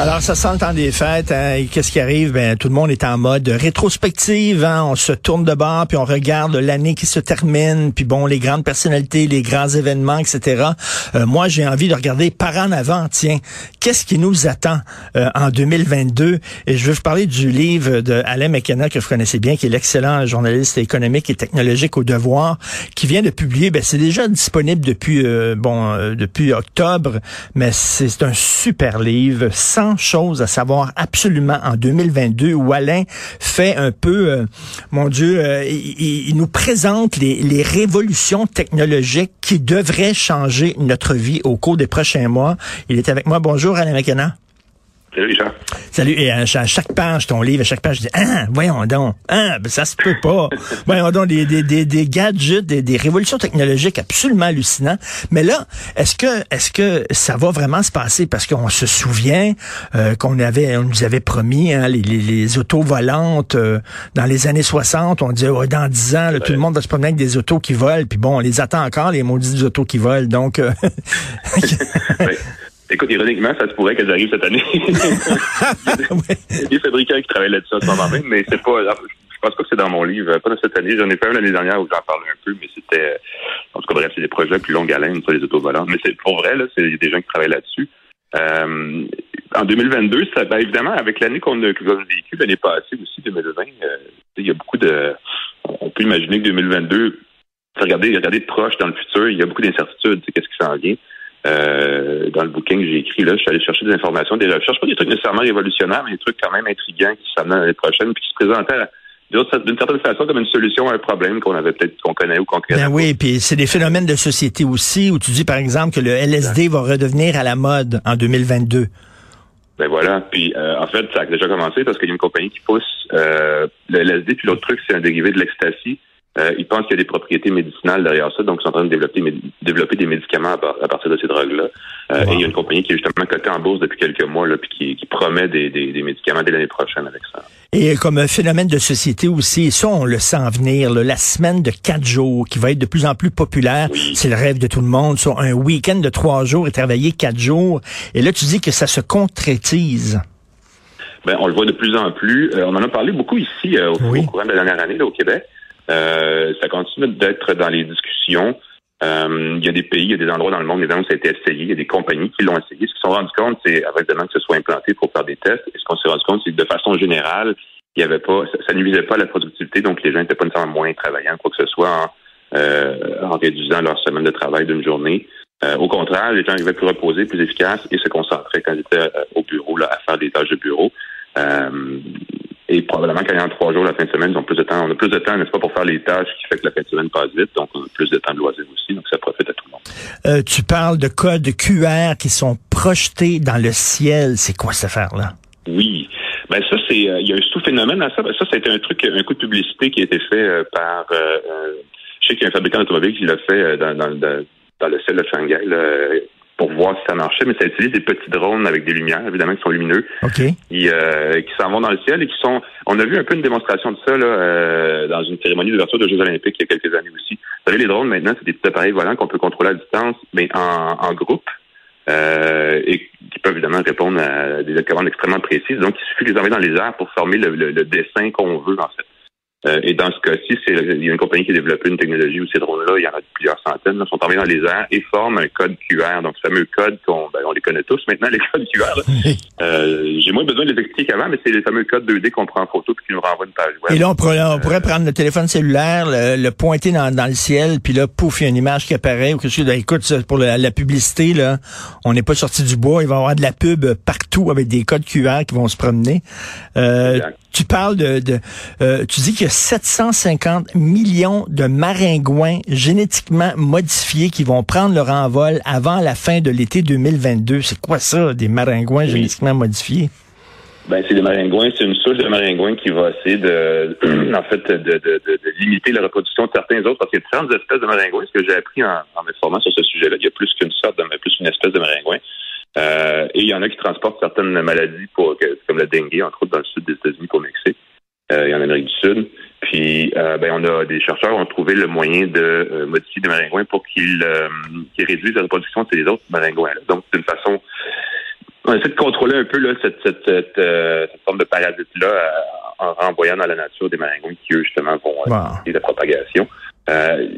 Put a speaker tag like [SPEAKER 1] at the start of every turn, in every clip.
[SPEAKER 1] Alors, ça sent le temps des fêtes. Hein, et qu'est-ce qui arrive? Ben, tout le monde est en mode rétrospective. Hein, on se tourne de bord, puis on regarde l'année qui se termine, puis bon, les grandes personnalités, les grands événements, etc. Euh, moi, j'ai envie de regarder par en avant. Tiens, qu'est-ce qui nous attend euh, en 2022? Et je veux vous parler du livre de Alain McKenna, que vous connaissez bien, qui est l'excellent journaliste économique et technologique au Devoir, qui vient de publier. Ben, c'est déjà disponible depuis euh, bon depuis octobre, mais c'est un super livre. Chose à savoir absolument en 2022 où Alain fait un peu, euh, mon Dieu, euh, il, nous présente les, les révolutions technologiques qui devraient changer notre vie au cours des prochains mois. Il est avec moi. Bonjour Alain McKenna.
[SPEAKER 2] Salut, Jean.
[SPEAKER 1] Salut. Et à chaque page, ton livre, à chaque page, je dis, ah, voyons donc, ah, ben ça se peut pas. voyons donc, des, des, des, des gadgets, des, des, révolutions technologiques absolument hallucinantes. Mais là, est-ce que, est-ce que ça va vraiment se passer? Parce qu'on se souvient euh, qu'on avait, on nous avait promis hein, les, les, les, autos volantes euh, dans les années 60. On disait, dans 10 ans, tout le monde va se promener avec des autos qui volent. Puis bon, on les attend encore, les maudites autos qui volent. Donc, euh,
[SPEAKER 2] Écoute, ironiquement, ça se pourrait qu'elles arrivent cette année. il, y a des, fabricants qui travaillent là-dessus en ce moment même, mais c'est pas. Je pense pas que c'est dans mon livre. Pas de cette année. J'en ai fait un l'année dernière où j'en parle un peu, mais c'était. En tout cas, bref, c'est des projets plus longue haleine sur les autos volantes. Mais c'est pour vrai, là, c'est des gens qui travaillent là-dessus. Euh, en 2022, ça, ben, évidemment, avec l'année qu'on a, vécue, l'année passée aussi, 2020, euh, il y a beaucoup de. On peut imaginer que 2022, regardez, regardez de proche dans le futur, il y a beaucoup d'incertitudes. Qu'est-ce qui s'en vient? Euh, dans le bouquin que j'ai écrit, là, je suis allé chercher des informations, des recherches, pas des trucs nécessairement révolutionnaires, mais des trucs quand même intrigants qui s'amènent l'année prochaine, puis qui se présentaient d'une certaine façon comme une solution à un problème qu'on avait peut-être qu'on connaît ou qu'on connaît.
[SPEAKER 1] Ben oui, puis c'est des phénomènes de société aussi où tu dis par exemple que le LSD va redevenir à la mode en 2022.
[SPEAKER 2] Ben voilà. Puis euh, en fait, ça a déjà commencé parce qu'il y a une compagnie qui pousse euh, le LSD, puis l'autre truc, c'est un dérivé de l'ecstasy. Euh, ils pensent qu'il y a des propriétés médicinales derrière ça, donc ils sont en train de développer, développer des médicaments à, partir de ces drogues-là. Euh, et il y a une compagnie qui est justement cotée en bourse depuis quelques mois, là, puis qui, qui promet des, des, des, médicaments dès l'année prochaine avec ça.
[SPEAKER 1] Et comme un phénomène de société aussi, ça on le sent venir, la semaine de quatre jours qui va être de plus en plus populaire, c'est le rêve de tout le monde, sur un week-end de trois jours et travailler quatre jours. Et là tu dis que ça se concrétise.
[SPEAKER 2] Ben, on le voit de plus en plus. Euh, on en a parlé beaucoup ici au, au, courant de la dernière année là, au Québec. Euh, ça continue d'être dans les discussions. Euh, il y a des pays, il y a des endroits dans le monde, évidemment, où ça a été essayé. Il y a des compagnies qui l'ont essayé. Ce qu'ils se sont rendus compte, c'est, avec que ce soit implanté pour faire des tests, et ce qu'on s'est rendu compte, c'est que de façon générale, il y avait pas, ça, ne nuisait pas à la productivité, donc les gens n'étaient pas nécessairement moins travaillants, quoi que ce soit, en, euh, en réduisant leur semaine de travail d'une journée. au contraire, les gens arrivaient plus reposés, plus efficaces et se concentraient quand ils étaient au bureau là, à faire des tâches de bureau. Et probablement qu'en ayant trois jours la fin de semaine, ils ont plus de temps. On a plus de temps, n'est-ce pas, pour faire les tâches qui fait que la fin de semaine passe vite. Donc, on a plus de temps de loisirs aussi. Donc, ça profite à tout le monde.
[SPEAKER 1] Euh, tu parles de codes QR qui sont projetés dans le ciel. C'est quoi cette affaire-là?
[SPEAKER 2] Oui. Ben ça, c'est euh, il y a un sous-phénomène à ça. Ben, ça, c'était un truc, un coup de publicité qui a été fait euh, par je sais qu'il y a un fabricant d'automobile qui l'a fait dans, dans, dans, le ciel de Shanghai. Là, pour voir si ça marchait, mais ça utilise des petits drones avec des lumières, évidemment, qui sont lumineux,
[SPEAKER 1] okay.
[SPEAKER 2] qui, euh, qui s'en vont dans le ciel et qui sont... On a vu un peu une démonstration de ça là, euh, dans une cérémonie d'ouverture de Jeux olympiques il y a quelques années aussi. Vous savez, les drones, maintenant, c'est des petits appareils volants qu'on peut contrôler à distance, mais en, en groupe, euh, et qui peuvent évidemment répondre à des commandes extrêmement précises. Donc, il suffit de les envoyer dans les airs pour former le, le dessin qu'on veut, en fait. Euh, et dans ce cas-ci, c'est il y a une compagnie qui a développé une technologie où ces drones-là, il y en a plusieurs centaines, là, sont envoyés dans les airs et forment un code QR. Donc, ce fameux code qu'on ben, on les connaît tous maintenant, les codes QR. euh, J'ai moins besoin de les expliquer qu'avant, mais c'est les fameux codes 2D qu'on prend en photo puis qui nous renvoie une page web.
[SPEAKER 1] Et là, on pourrait, on pourrait prendre le téléphone cellulaire, le, pointer dans, dans, le ciel, puis là, pouf, il y a une image qui apparaît ou quelque chose. Écoute, pour la, la publicité, là, on n'est pas sorti du bois. Il va y avoir de la pub partout avec des codes QR qui vont se promener. Euh, tu parles de, de euh, tu dis qu'il y a 750 millions de maringouins génétiquement modifiés qui vont prendre leur envol avant la fin de l'été 2022. C'est quoi ça, des maringouins génétiquement modifiés?
[SPEAKER 2] Ben, c'est des maringouins, c'est une souche de maringouins qui va essayer de, en fait, de, de, de, limiter la reproduction de certains autres, parce qu'il y a différentes espèces de maringouins. Ce que j'ai appris en, en me formant sur ce sujet-là, il y a plus qu'une sorte, mais plus une espèce de maringouin. Euh, et il y en a qui transportent certaines maladies, pour, comme la dengue, entre autres dans le sud des États-Unis, pour Mexique, euh, et en Amérique du Sud. Puis, ben, on a des chercheurs ont trouvé le moyen de modifier des maringouins pour qu'ils réduisent la reproduction de ces autres maringouins. Donc, d'une façon, on essaie de contrôler un peu là, cette, cette, cette, forme de parasite-là en renvoyant dans la nature des maringouins qui, eux, justement, vont wow. la propagation. Euh,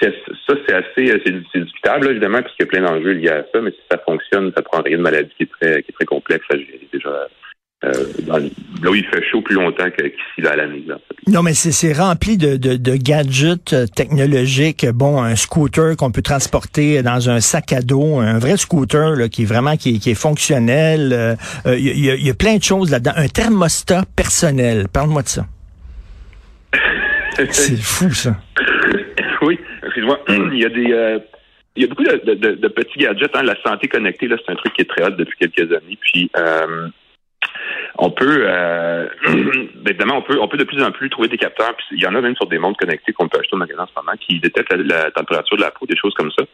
[SPEAKER 2] ça, c'est assez euh, c'est discutable, évidemment, puisqu'il y a plein d'enjeux liés à ça, mais si ça fonctionne, ça prendrait une maladie qui est très, qui est très complexe à gérer déjà. Euh, dans, là où il fait chaud plus longtemps qu'ici à la nuit.
[SPEAKER 1] Non, mais c'est rempli de, de, de, gadgets euh, technologiques. Bon, un scooter qu'on peut transporter dans un sac à dos, un vrai scooter là, qui est vraiment qui, qui est fonctionnel. Il euh, y, a plein de choses là-dedans. Un thermostat personnel. Parle-moi de ça. c'est fou ça.
[SPEAKER 2] Il y a des euh, il y a beaucoup de, petits gadgets. Hein. La santé connectée, là, c'est un truc qui est très hot depuis quelques années. Puis euh, on peut euh, évidemment on peut on peut de plus en plus trouver des capteurs. Il y en a même sur des montres connectées qu'on peut acheter au magasin en ce moment qui détectent la, température de la peau, des choses comme ça.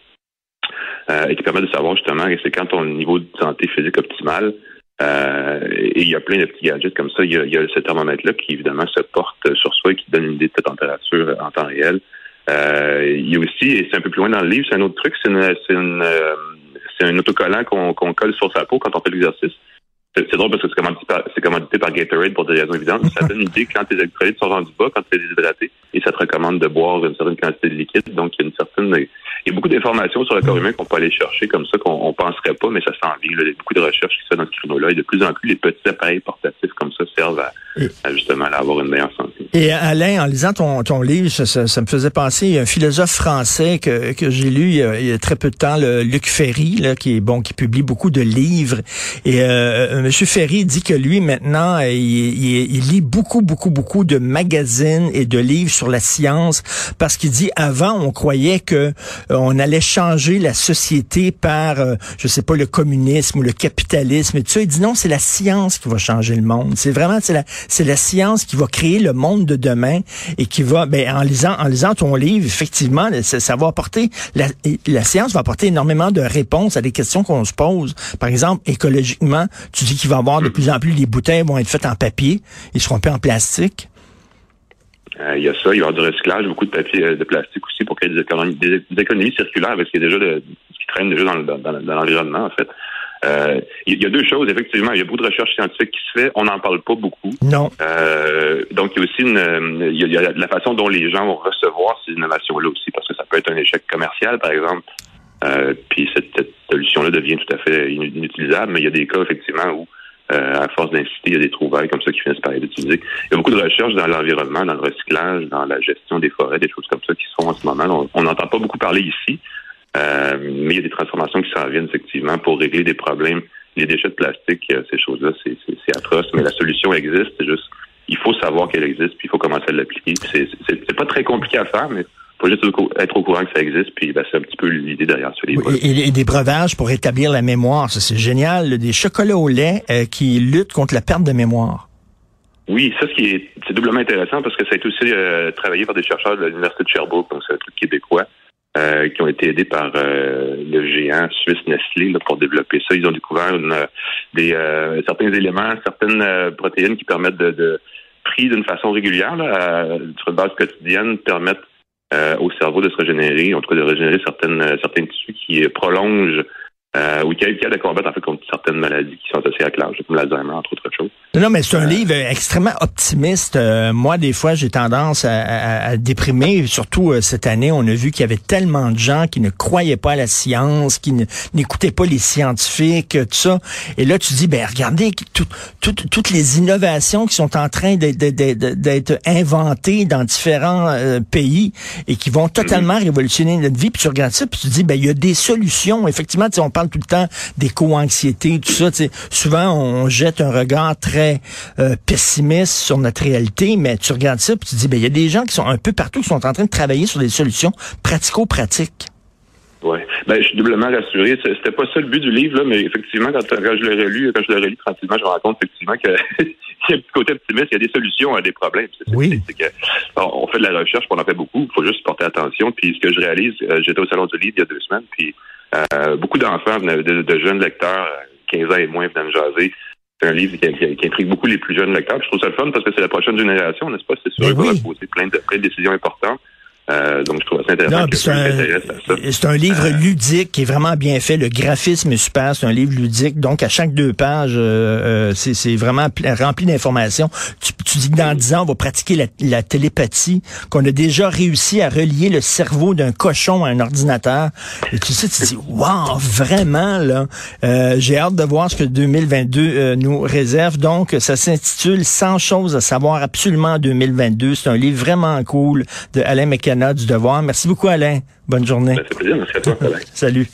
[SPEAKER 2] Et qui permettent de savoir justement c'est quand ton niveau de santé physique optimal. Et il y a plein de petits gadgets comme ça. Il y a, il y a ce thermomètre-là qui, évidemment, se porte sur soi et qui donne une idée de ta température en temps réel. Euh, il y a aussi, et c'est un peu plus loin dans le livre, c'est un autre truc, c'est une, c'est une, euh, c'est un autocollant qu'on, qu'on colle sur sa peau quand on fait l'exercice. C'est, drôle parce que c'est commandité, par, c'est commandité par Gatorade pour des raisons évidentes. Ça donne une idée quand tes électrolytes sont rendus bas, quand tu es déshydraté, et ça te recommande de boire une certaine quantité de liquide. Donc, il y a une certaine, il y a beaucoup d'informations sur le corps humain qu'on peut aller chercher comme ça qu'on on penserait pas, mais ça s'en vient. Il y a beaucoup de recherches qui se font dans ce créneau-là, et de plus en plus, les petits appareils portatifs comme ça servent à, justement à avoir une meilleure santé.
[SPEAKER 1] Et Alain, en lisant ton, ton livre, ça, ça, me faisait penser, il a un philosophe français que, que j'ai lu il y, a, il y, a, très peu de temps, le Luc Ferry, là, qui est bon, qui publie beaucoup de livres. Et euh, euh Monsieur Ferry dit que lui, maintenant, il, il, lit beaucoup, beaucoup, beaucoup de magazines et de livres sur la science, parce qu'il dit, avant, on croyait que euh, on allait changer la société par, euh, je sais pas, le communisme ou le capitalisme et tout ça. Il dit non, c'est la science qui va changer le monde. C'est vraiment, c'est la, c'est la science qui va créer le monde de demain et qui va, ben, en lisant, en lisant ton livre, effectivement, ça, va apporter, la, la science va apporter énormément de réponses à des questions qu'on se pose. Par exemple, écologiquement, tu dis qu'il va y avoir de plus en plus, les bouteilles vont être faites en papier, ils seront pas en plastique.
[SPEAKER 2] Euh, il y a ça, il va y avoir du recyclage, beaucoup de papier, euh, de plastique aussi pour créer des économies, des, économies circulaires parce qu'il y a déjà de, ce qui traîne déjà dans, dans, dans l'environnement, en fait. Euh, il y a deux choses, effectivement. Il y a beaucoup de recherches scientifiques qui se fait. On n'en parle pas beaucoup.
[SPEAKER 1] Non.
[SPEAKER 2] Euh, donc, il y a aussi une, il y a, la façon dont les gens vont recevoir ces innovations-là aussi, parce que ça peut être un échec commercial, par exemple. Euh, puis cette, solution-là devient tout à fait inutilisable, mais il y a des cas, effectivement, où à force d'inciter, il y a des trouvailles comme ça qui finissent par être utilisées. Il y a beaucoup de recherches dans l'environnement, dans le recyclage, dans la gestion des forêts, des choses comme ça qui sont en ce moment. On n'entend pas beaucoup parler ici, euh, mais il y a des transformations qui s'en viennent effectivement pour régler des problèmes. Les déchets de plastique, euh, ces choses-là, c'est atroce, mais la solution existe. C'est juste, il faut savoir qu'elle existe, puis il faut commencer à l'appliquer. C'est pas très compliqué à faire, mais faut juste être au courant que ça existe, puis ben, c'est un petit peu l'idée derrière ce livre.
[SPEAKER 1] Et, des breuvages pour établir la mémoire, ça c'est génial. Des chocolats au lait euh, qui luttent contre la perte de mémoire.
[SPEAKER 2] Oui, ça, ce qui est, c'est doublement intéressant parce que ça a été aussi travaillé par des chercheurs de l'Université de Sherbrooke, donc c'est un truc québécois. Euh, qui ont été aidés par euh, le géant suisse Nestlé là, pour développer ça. Ils ont découvert une, des, euh, certains éléments, certaines protéines qui permettent de, de pris d'une façon régulière, là, sur une base quotidienne, permettent au cerveau de se régénérer, en tout cas de régénérer certaines, certains tissus qui prolongent euh, ou qui a, de combattre en fait contre certaines maladies qui sont associées à l'âge, comme l'Alzheimer, entre autres choses.
[SPEAKER 1] Non, mais c'est un euh, livre extrêmement optimiste. Euh, moi, des fois, j'ai tendance à, à, déprimer. Surtout euh, cette année, on a vu qu'il y avait tellement de gens qui ne croyaient pas à la science, qui n'écoutaient pas les scientifiques, tout ça. Et là, tu dis, ben regardez tout, toutes les innovations qui sont en train d'être inventées dans différents pays et qui vont totalement mhm. révolutionner notre vie. Puis tu regardes ça, puis tu dis, ben il y a des solutions. Effectivement, on parle tout le temps des co-anxiétés, tout ça. Souvent, on jette un regard très euh, pessimiste sur notre réalité, mais tu regardes ça et tu te dis, ben il y a des gens qui sont un peu partout qui sont en train de travailler sur des solutions pratico-pratiques.
[SPEAKER 2] Oui. Ben, je suis doublement rassuré. C'était pas ça le but du livre, là, mais effectivement, quand, je l'ai relu, quand je l'ai relu tranquillement, je me rends compte effectivement qu'il y a un petit côté optimiste, il y a des solutions à des problèmes.
[SPEAKER 1] oui.
[SPEAKER 2] que, on fait de la recherche, on en fait beaucoup, il faut juste porter attention. Puis ce que je réalise, euh, j'étais au Salon du livre il y a deux semaines, puis euh, beaucoup d'enfants, de, de, jeunes lecteurs, 15 ans et moins, venaient me jaser. c'est un livre qui, qui, intrigue beaucoup les plus jeunes lecteurs. je trouve ça le fun parce que c'est la prochaine génération, n'est-ce pas? C'est sûr qu'il va poser plein de, plein de décisions importantes. Euh, donc, je trouve ça intéressant.
[SPEAKER 1] C'est un, livre euh, ludique qui est vraiment bien fait. Le graphisme est super. C'est un livre ludique. Donc, à chaque deux pages, euh, c'est vraiment rempli d'informations. Tu, tu, dis que dans dix ans, on va pratiquer la, la télépathie, qu'on a déjà réussi à relier le cerveau d'un cochon à un ordinateur. Et tu sais, tu dis, wow, vraiment, là. J'ai hâte de voir ce que 2022 nous réserve. Donc, ça s'intitule 100 choses à savoir absolument en 2022. C'est un livre vraiment cool de Alain McKenna du Devoir. Merci beaucoup, Alain. Bonne journée.
[SPEAKER 2] Ben, plaisir. Merci à toi, Alain.
[SPEAKER 1] Salut.